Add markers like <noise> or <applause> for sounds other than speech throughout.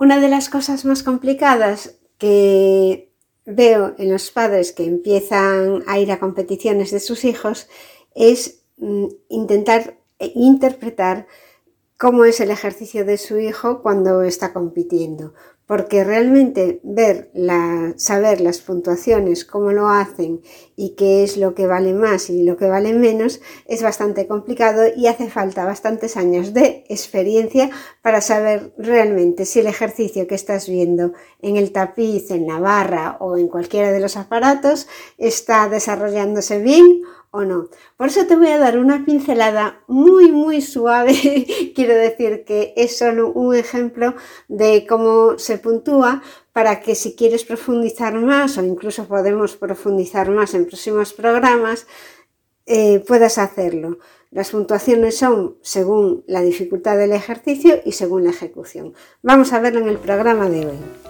Una de las cosas más complicadas que veo en los padres que empiezan a ir a competiciones de sus hijos es mm, intentar interpretar cómo es el ejercicio de su hijo cuando está compitiendo, porque realmente ver la, saber las puntuaciones, cómo lo hacen y qué es lo que vale más y lo que vale menos es bastante complicado y hace falta bastantes años de experiencia para saber realmente si el ejercicio que estás viendo en el tapiz, en la barra o en cualquiera de los aparatos está desarrollándose bien no. Por eso te voy a dar una pincelada muy, muy suave. <laughs> Quiero decir que es solo un ejemplo de cómo se puntúa para que si quieres profundizar más o incluso podemos profundizar más en próximos programas, eh, puedas hacerlo. Las puntuaciones son según la dificultad del ejercicio y según la ejecución. Vamos a verlo en el programa de hoy.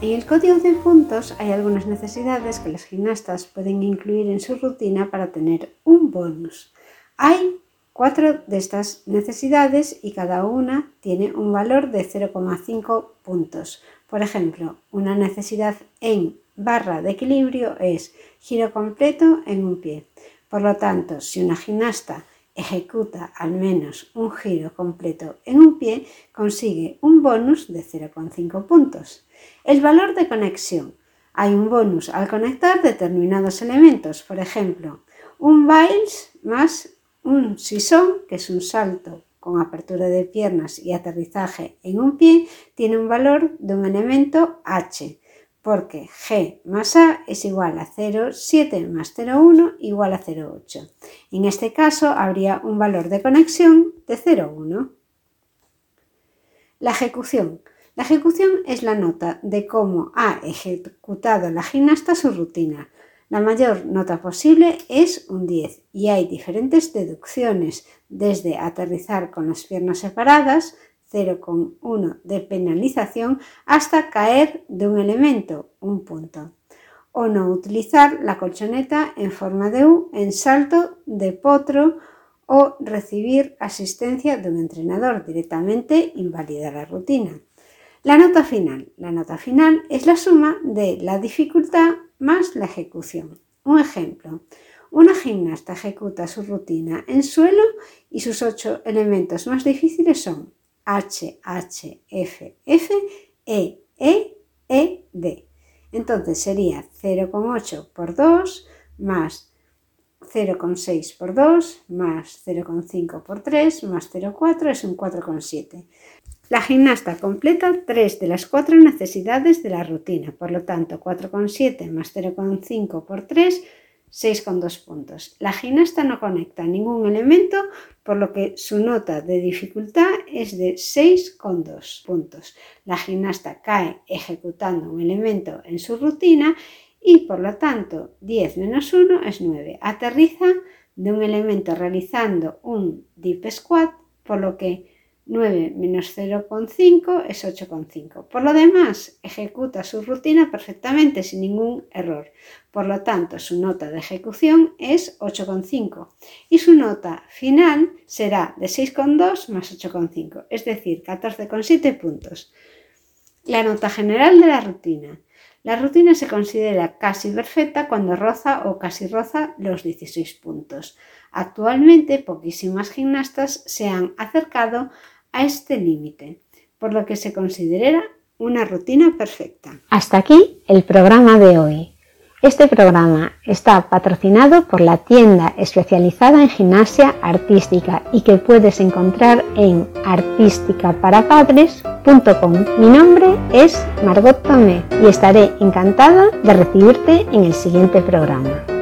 En el código de puntos hay algunas necesidades que los gimnastas pueden incluir en su rutina para tener un bonus. Hay cuatro de estas necesidades y cada una tiene un valor de 0,5 puntos. Por ejemplo, una necesidad en barra de equilibrio es giro completo en un pie. Por lo tanto, si una gimnasta ejecuta al menos un giro completo en un pie, consigue un bonus de 0,5 puntos. El valor de conexión. Hay un bonus al conectar determinados elementos, por ejemplo, un Biles más un sisón, que es un salto con apertura de piernas y aterrizaje en un pie, tiene un valor de un elemento H porque G más A es igual a 0,7 más 0,1 igual a 0,8. En este caso habría un valor de conexión de 0,1. La ejecución. La ejecución es la nota de cómo ha ejecutado la gimnasta su rutina. La mayor nota posible es un 10 y hay diferentes deducciones, desde aterrizar con las piernas separadas, 0,1 de penalización hasta caer de un elemento, un punto. O no utilizar la colchoneta en forma de U en salto de potro o recibir asistencia de un entrenador directamente invalida la rutina. La nota final. La nota final es la suma de la dificultad más la ejecución. Un ejemplo. Una gimnasta ejecuta su rutina en suelo y sus ocho elementos más difíciles son H, H, F, F, E, E, E, D. Entonces sería 0,8 por 2 más 0,6 por 2 más 0,5 por 3 más 0,4 es un 4,7. La gimnasta completa 3 de las 4 necesidades de la rutina, por lo tanto 4,7 más 0,5 por 3 6,2 puntos. La gimnasta no conecta ningún elemento, por lo que su nota de dificultad es de 6,2 puntos. La gimnasta cae ejecutando un elemento en su rutina y por lo tanto 10 menos 1 es 9. Aterriza de un elemento realizando un deep squat, por lo que 9 menos 0,5 es 8,5. Por lo demás, ejecuta su rutina perfectamente sin ningún error. Por lo tanto, su nota de ejecución es 8,5 y su nota final será de 6,2 más 8,5, es decir, 14,7 puntos. La nota general de la rutina. La rutina se considera casi perfecta cuando roza o casi roza los 16 puntos. Actualmente, poquísimas gimnastas se han acercado a este límite, por lo que se considera una rutina perfecta. Hasta aquí el programa de hoy. Este programa está patrocinado por la tienda especializada en gimnasia artística y que puedes encontrar en artísticaparapadres.com. Mi nombre es Margot Tomé y estaré encantada de recibirte en el siguiente programa.